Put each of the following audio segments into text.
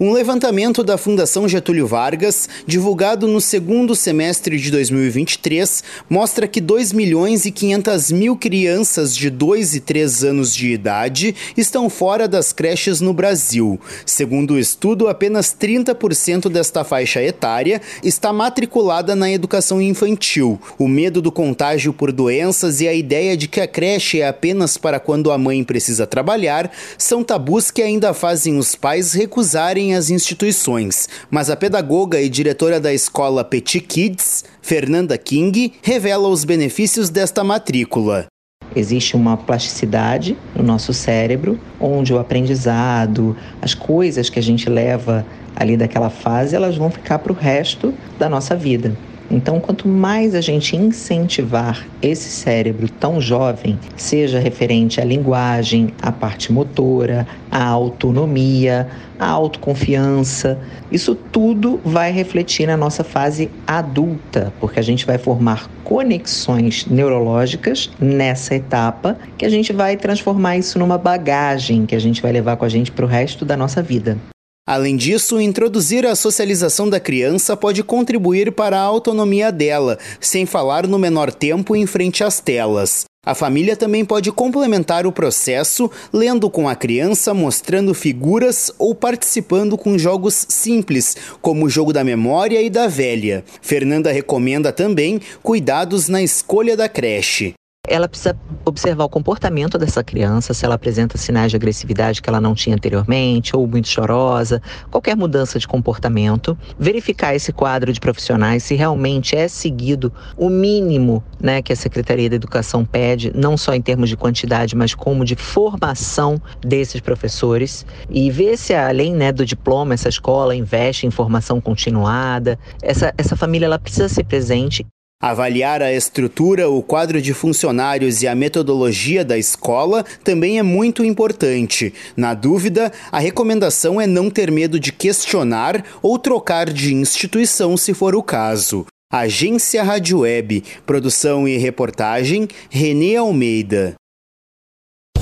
Um levantamento da Fundação Getúlio Vargas, divulgado no segundo semestre de 2023, mostra que 2 milhões e 500 mil crianças de 2 e 3 anos de idade estão fora das creches no Brasil. Segundo o estudo, apenas 30% desta faixa etária está matriculada na educação infantil. O medo do contágio por doenças e a ideia de que a creche é apenas para quando a mãe precisa trabalhar são tabus que ainda fazem os pais recusarem as instituições, mas a pedagoga e diretora da escola Petit Kids, Fernanda King, revela os benefícios desta matrícula. Existe uma plasticidade no nosso cérebro, onde o aprendizado, as coisas que a gente leva ali daquela fase, elas vão ficar para o resto da nossa vida. Então, quanto mais a gente incentivar esse cérebro tão jovem, seja referente à linguagem, à parte motora, à autonomia, à autoconfiança, isso tudo vai refletir na nossa fase adulta, porque a gente vai formar conexões neurológicas nessa etapa que a gente vai transformar isso numa bagagem que a gente vai levar com a gente para o resto da nossa vida. Além disso, introduzir a socialização da criança pode contribuir para a autonomia dela, sem falar no menor tempo em frente às telas. A família também pode complementar o processo lendo com a criança, mostrando figuras ou participando com jogos simples, como o jogo da memória e da velha. Fernanda recomenda também cuidados na escolha da creche. Ela precisa observar o comportamento dessa criança, se ela apresenta sinais de agressividade que ela não tinha anteriormente, ou muito chorosa, qualquer mudança de comportamento. Verificar esse quadro de profissionais, se realmente é seguido o mínimo né, que a Secretaria da Educação pede, não só em termos de quantidade, mas como de formação desses professores. E ver se, além né, do diploma, essa escola investe em formação continuada. Essa, essa família ela precisa ser presente Avaliar a estrutura, o quadro de funcionários e a metodologia da escola também é muito importante. Na dúvida, a recomendação é não ter medo de questionar ou trocar de instituição se for o caso. Agência Rádio Web, produção e reportagem, Renê Almeida.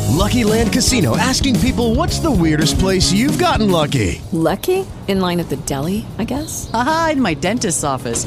Lucky Land Casino asking people what's the weirdest place you've gotten lucky? Lucky? In line at the deli, I guess? Aha, in my dentist's office.